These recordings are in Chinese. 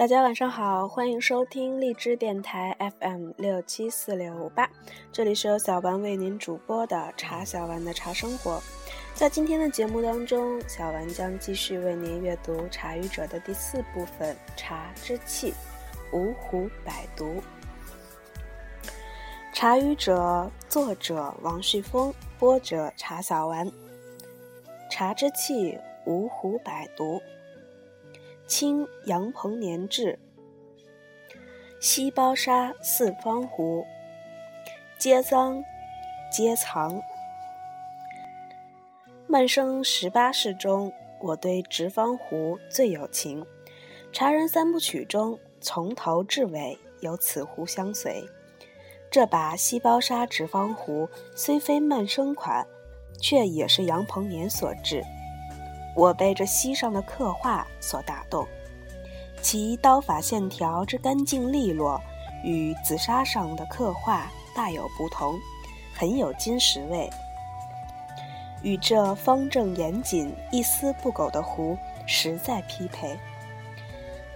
大家晚上好，欢迎收听荔枝电台 FM 六七四六五八，这里是由小丸为您主播的茶小丸的茶生活。在今天的节目当中，小丸将继续为您阅读《茶语者》的第四部分《茶之气》，五虎百毒。《茶语者》作者王旭峰，播者茶小丸。《茶之气》五虎百毒。清杨彭年制。西包沙四方壶，皆脏，皆藏。曼生十八式中，我对直方壶最有情。茶人三部曲中，从头至尾有此壶相随。这把西包沙直方壶虽非曼生款，却也是杨彭年所制。我被这锡上的刻画所打动，其刀法线条之干净利落，与紫砂上的刻画大有不同，很有金石味，与这方正严谨、一丝不苟的壶实在匹配。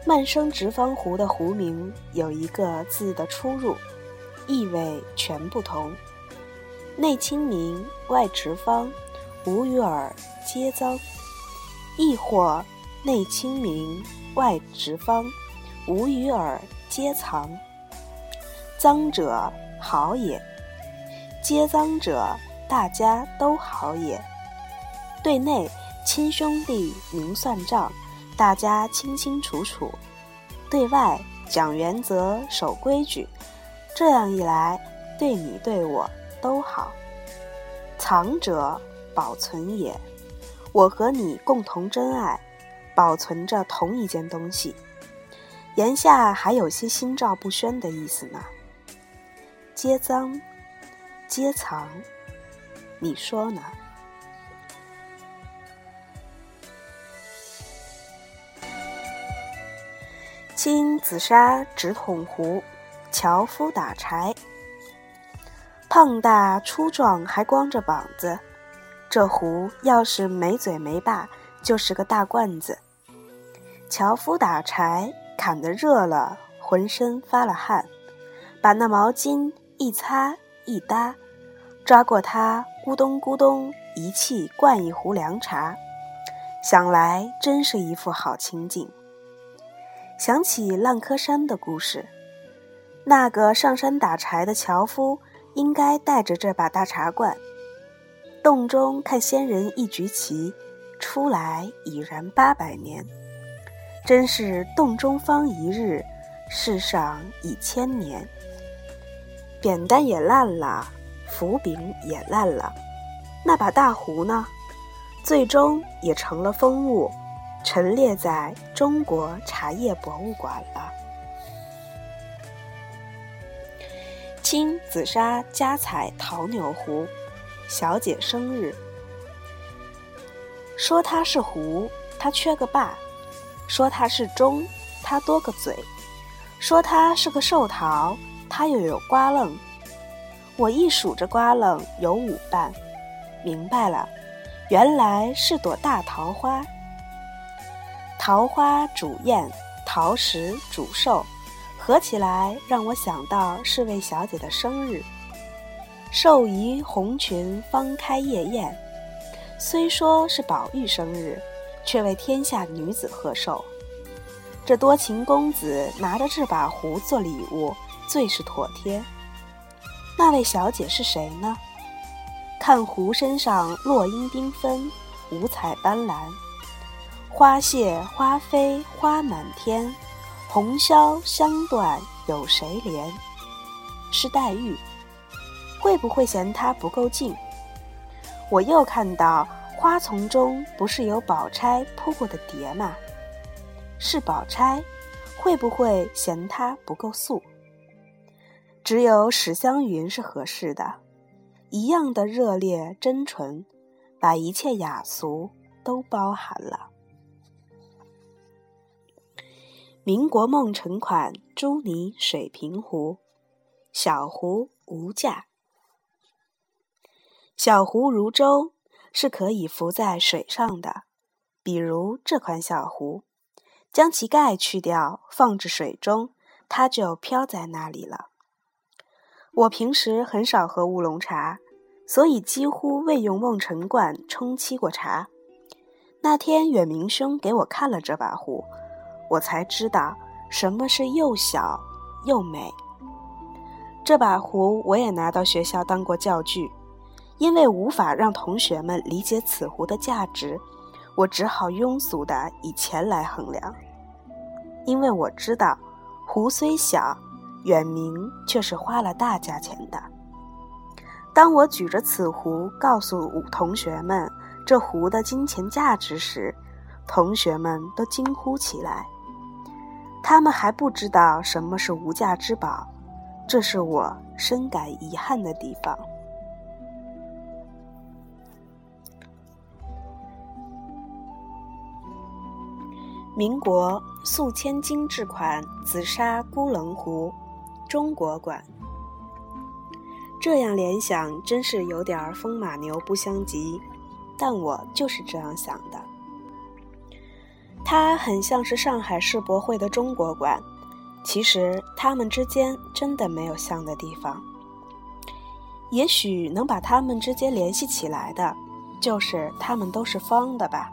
慢生直方壶的壶名有一个字的出入，意味全不同，内清明，外直方，无与尔皆脏。亦或内清明，外直方，无与尔皆藏。脏者好也，皆脏者大家都好也。对内亲兄弟明算账，大家清清楚楚；对外讲原则守规矩，这样一来，对你对我都好。藏者保存也。我和你共同珍爱，保存着同一件东西，言下还有些心照不宣的意思呢。皆脏，皆藏，你说呢？青紫砂直筒壶，樵夫打柴，胖大粗壮，还光着膀子。这壶要是没嘴没把，就是个大罐子。樵夫打柴砍得热了，浑身发了汗，把那毛巾一擦一搭，抓过它，咕咚咕咚一气灌一壶凉茶。想来真是一副好情景。想起烂柯山的故事，那个上山打柴的樵夫应该带着这把大茶罐。洞中看仙人一局棋，出来已然八百年。真是洞中方一日，世上已千年。扁担也烂了，斧柄也烂了，那把大壶呢？最终也成了风物，陈列在中国茶叶博物馆了。青紫砂加彩陶钮壶。小姐生日，说它是壶，它缺个把；说它是钟，它多个嘴；说它是个寿桃，它又有瓜楞。我一数着瓜楞有五瓣，明白了，原来是朵大桃花。桃花主宴，桃实主寿，合起来让我想到是位小姐的生日。寿仪红裙方开夜宴，虽说是宝玉生日，却为天下女子贺寿。这多情公子拿着这把壶做礼物，最是妥帖。那位小姐是谁呢？看壶身上落英缤纷，五彩斑斓，花谢花飞花满天，红消香断有谁怜？是黛玉。会不会嫌它不够静？我又看到花丛中不是有宝钗铺过的蝶吗？是宝钗，会不会嫌它不够素？只有史湘云是合适的，一样的热烈真纯，把一切雅俗都包含了。民国梦辰款朱泥水平壶，小壶无价。小壶如舟，是可以浮在水上的。比如这款小壶，将其盖去掉，放置水中，它就飘在那里了。我平时很少喝乌龙茶，所以几乎未用瓮辰罐冲沏过茶。那天远明兄给我看了这把壶，我才知道什么是又小又美。这把壶我也拿到学校当过教具，因为无法让同学们理解此壶的价值，我只好庸俗的以钱来衡量。因为我知道，壶虽小。远明却是花了大价钱的。当我举着此壶告诉同学们这壶的金钱价值时，同学们都惊呼起来。他们还不知道什么是无价之宝，这是我深感遗憾的地方。民国素千精致款紫砂孤棱壶。中国馆，这样联想真是有点儿风马牛不相及，但我就是这样想的。它很像是上海世博会的中国馆，其实它们之间真的没有像的地方。也许能把它们之间联系起来的，就是它们都是方的吧。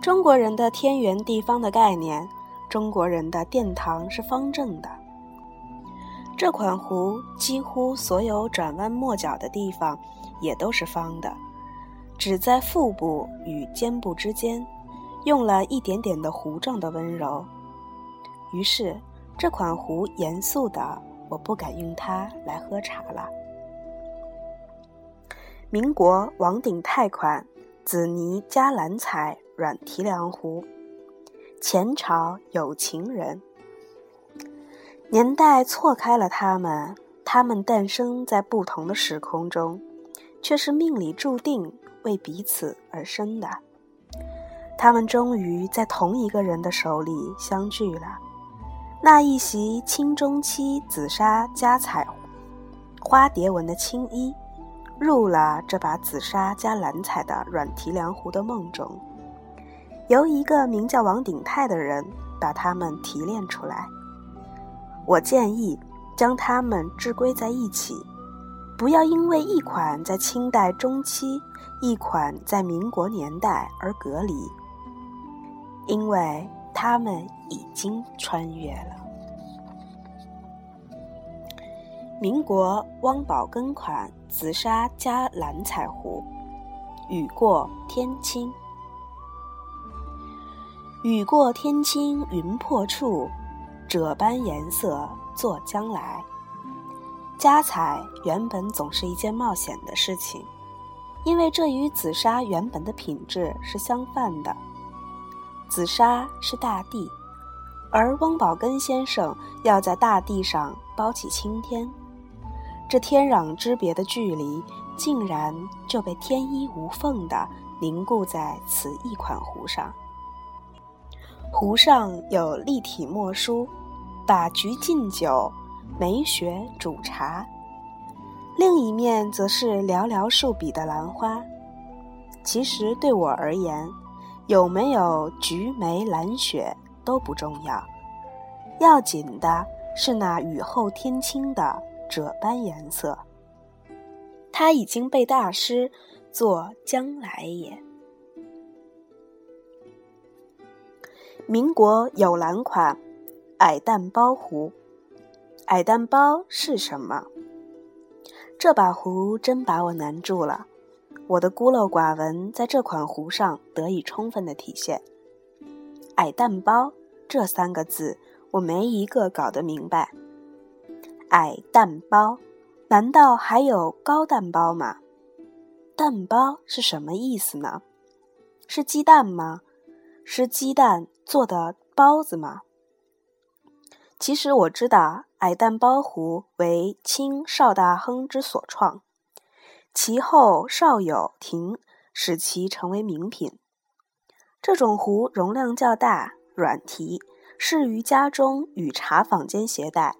中国人的天圆地方的概念，中国人的殿堂是方正的。这款壶几乎所有转弯抹角的地方也都是方的，只在腹部与肩部之间用了一点点的糊状的温柔。于是这款壶严肃的，我不敢用它来喝茶了。民国王鼎泰款紫泥加蓝彩软提梁壶，前朝有情人。年代错开了他们，他们诞生在不同的时空中，却是命里注定为彼此而生的。他们终于在同一个人的手里相聚了。那一袭青中期紫纱加彩花蝶纹的青衣，入了这把紫砂加蓝彩的软提梁壶的梦中，由一个名叫王鼎泰的人把它们提炼出来。我建议将它们置归在一起，不要因为一款在清代中期，一款在民国年代而隔离，因为它们已经穿越了。民国汪宝根款紫砂加蓝彩壶，雨过天青，雨过天青云破处。这般颜色作将来，加彩原本总是一件冒险的事情，因为这与紫砂原本的品质是相反的。紫砂是大地，而汪宝根先生要在大地上包起青天，这天壤之别的距离，竟然就被天衣无缝地凝固在此一款壶上。壶上有立体墨书。把菊敬酒，梅雪煮茶。另一面则是寥寥数笔的兰花。其实对我而言，有没有菊梅兰雪都不重要，要紧的是那雨后天青的这般颜色。它已经被大师作将来也。民国有蓝款。矮蛋包壶，矮蛋包是什么？这把壶真把我难住了。我的孤陋寡闻在这款壶上得以充分的体现。矮蛋包这三个字，我没一个搞得明白。矮蛋包，难道还有高蛋包吗？蛋包是什么意思呢？是鸡蛋吗？是鸡蛋做的包子吗？其实我知道，矮蛋包壶为清邵大亨之所创，其后邵有亭使其成为名品。这种壶容量较大，软提，适于家中与茶坊间携带，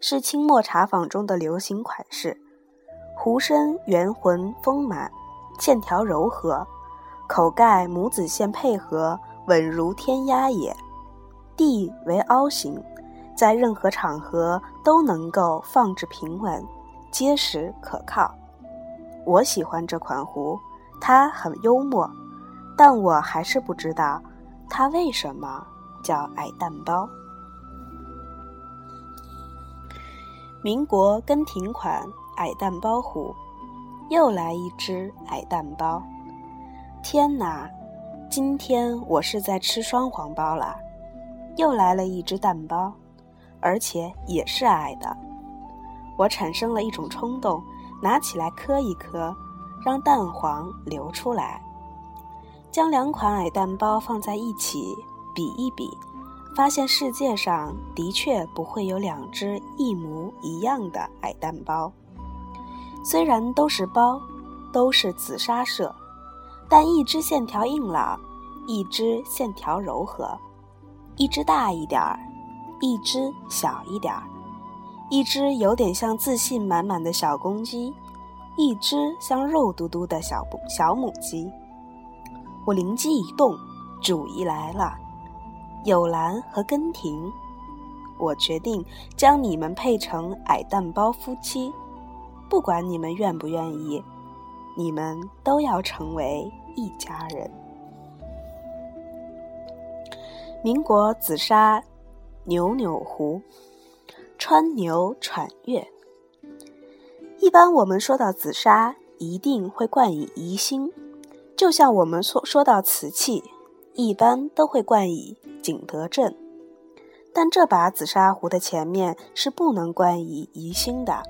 是清末茶坊中的流行款式。壶身圆浑丰满，线条柔和，口盖母子线配合，稳如天鸭也。地为凹形，在任何场合都能够放置平稳、结实可靠。我喜欢这款壶，它很幽默，但我还是不知道它为什么叫矮蛋包。民国根廷款矮蛋包壶，又来一只矮蛋包。天哪，今天我是在吃双黄包了。又来了一只蛋包，而且也是矮的。我产生了一种冲动，拿起来磕一磕，让蛋黄流出来。将两款矮蛋包放在一起比一比。发现世界上的确不会有两只一模一样的矮蛋包，虽然都是包，都是紫砂色，但一只线条硬朗，一只线条柔和，一只大一点儿，一只小一点儿，一只有点像自信满满的小公鸡，一只像肉嘟嘟的小小母鸡。我灵机一动，主意来了。有兰和根廷，我决定将你们配成矮蛋包夫妻，不管你们愿不愿意，你们都要成为一家人。民国紫砂扭扭壶，穿牛喘月。一般我们说到紫砂，一定会冠以宜兴，就像我们说说到瓷器，一般都会冠以。景德镇，但这把紫砂壶的前面是不能冠以宜兴的，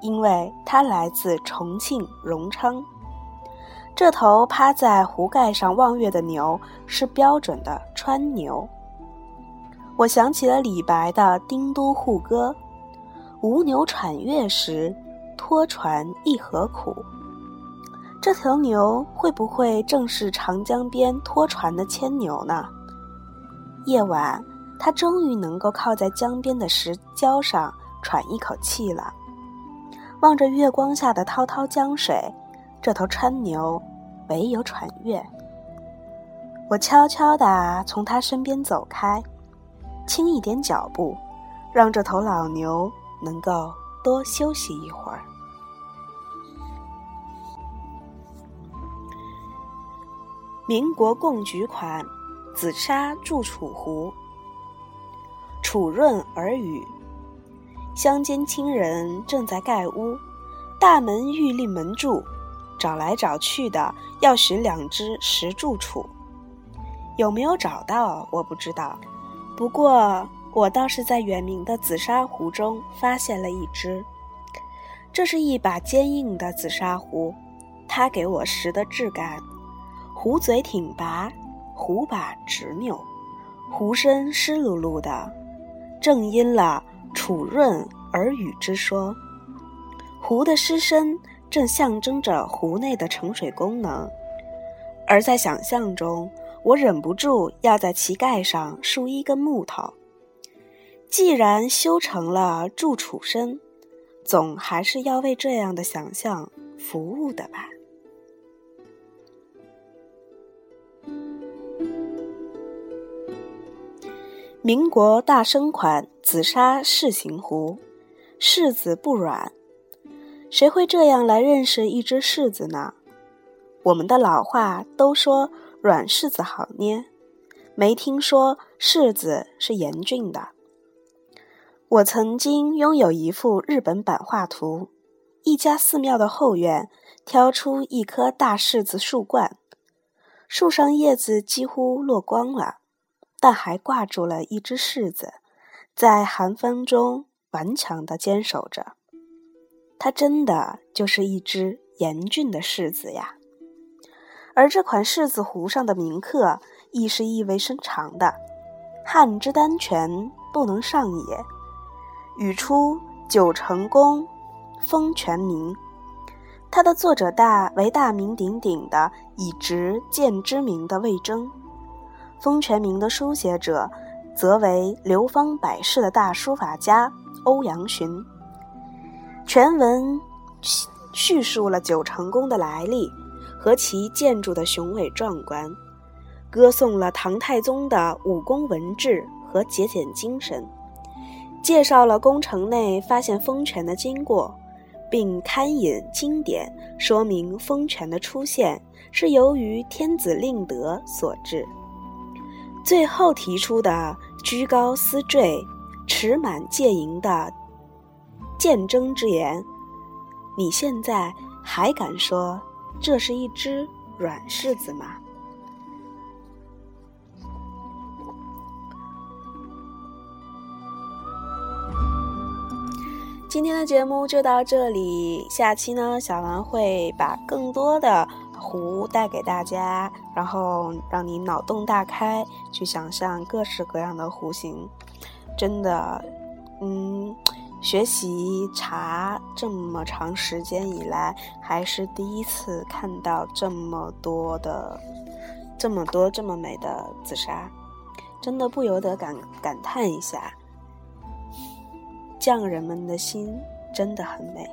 因为它来自重庆荣昌。这头趴在壶盖上望月的牛是标准的川牛。我想起了李白的《丁都护歌》：“吴牛喘月时，脱船亦何苦。”这头牛会不会正是长江边拖船的牵牛呢？夜晚，他终于能够靠在江边的石礁上喘一口气了。望着月光下的滔滔江水，这头川牛唯有喘月。我悄悄地从他身边走开，轻一点脚步，让这头老牛能够多休息一会儿。民国贡举款。紫砂铸楚壶，楚润耳语。乡间亲人正在盖屋，大门欲立门柱，找来找去的要寻两只石柱楚，有没有找到我不知道。不过我倒是在远明的紫砂壶中发现了一只。这是一把坚硬的紫砂壶，它给我石的质感，壶嘴挺拔。壶把直扭，壶身湿漉漉的，正因了楚润耳语之说。壶的湿身正象征着壶内的盛水功能，而在想象中，我忍不住要在其盖上竖一根木头。既然修成了住楚身，总还是要为这样的想象服务的吧。民国大生款紫砂柿形壶，柿子不软，谁会这样来认识一只柿子呢？我们的老话都说软柿子好捏，没听说柿子是严峻的。我曾经拥有一幅日本版画图，一家寺庙的后院挑出一棵大柿子树冠，树上叶子几乎落光了。但还挂住了一只柿子，在寒风中顽强地坚守着。它真的就是一只严峻的柿子呀！而这款柿子壶上的铭刻亦是意味深长的：“汉之丹泉不能上也，语出九成宫，封全名。”它的作者大为大名鼎鼎的以直见知名的魏征。封全名的书写者，则为流芳百世的大书法家欧阳询。全文叙述了九成宫的来历和其建筑的雄伟壮观。歌颂了唐太宗的武功文治和节俭精神，介绍了宫城内发现风泉的经过，并刊引经典说明风泉的出现是由于天子令德所致。最后提出的居高思坠、持满戒淫的谏争之言，你现在还敢说这是一只软柿子吗？今天的节目就到这里，下期呢，小王会把更多的壶带给大家，然后让你脑洞大开，去想象各式各样的壶形。真的，嗯，学习茶这么长时间以来，还是第一次看到这么多的、这么多这么美的紫砂，真的不由得感感叹一下。匠人们的心真的很美。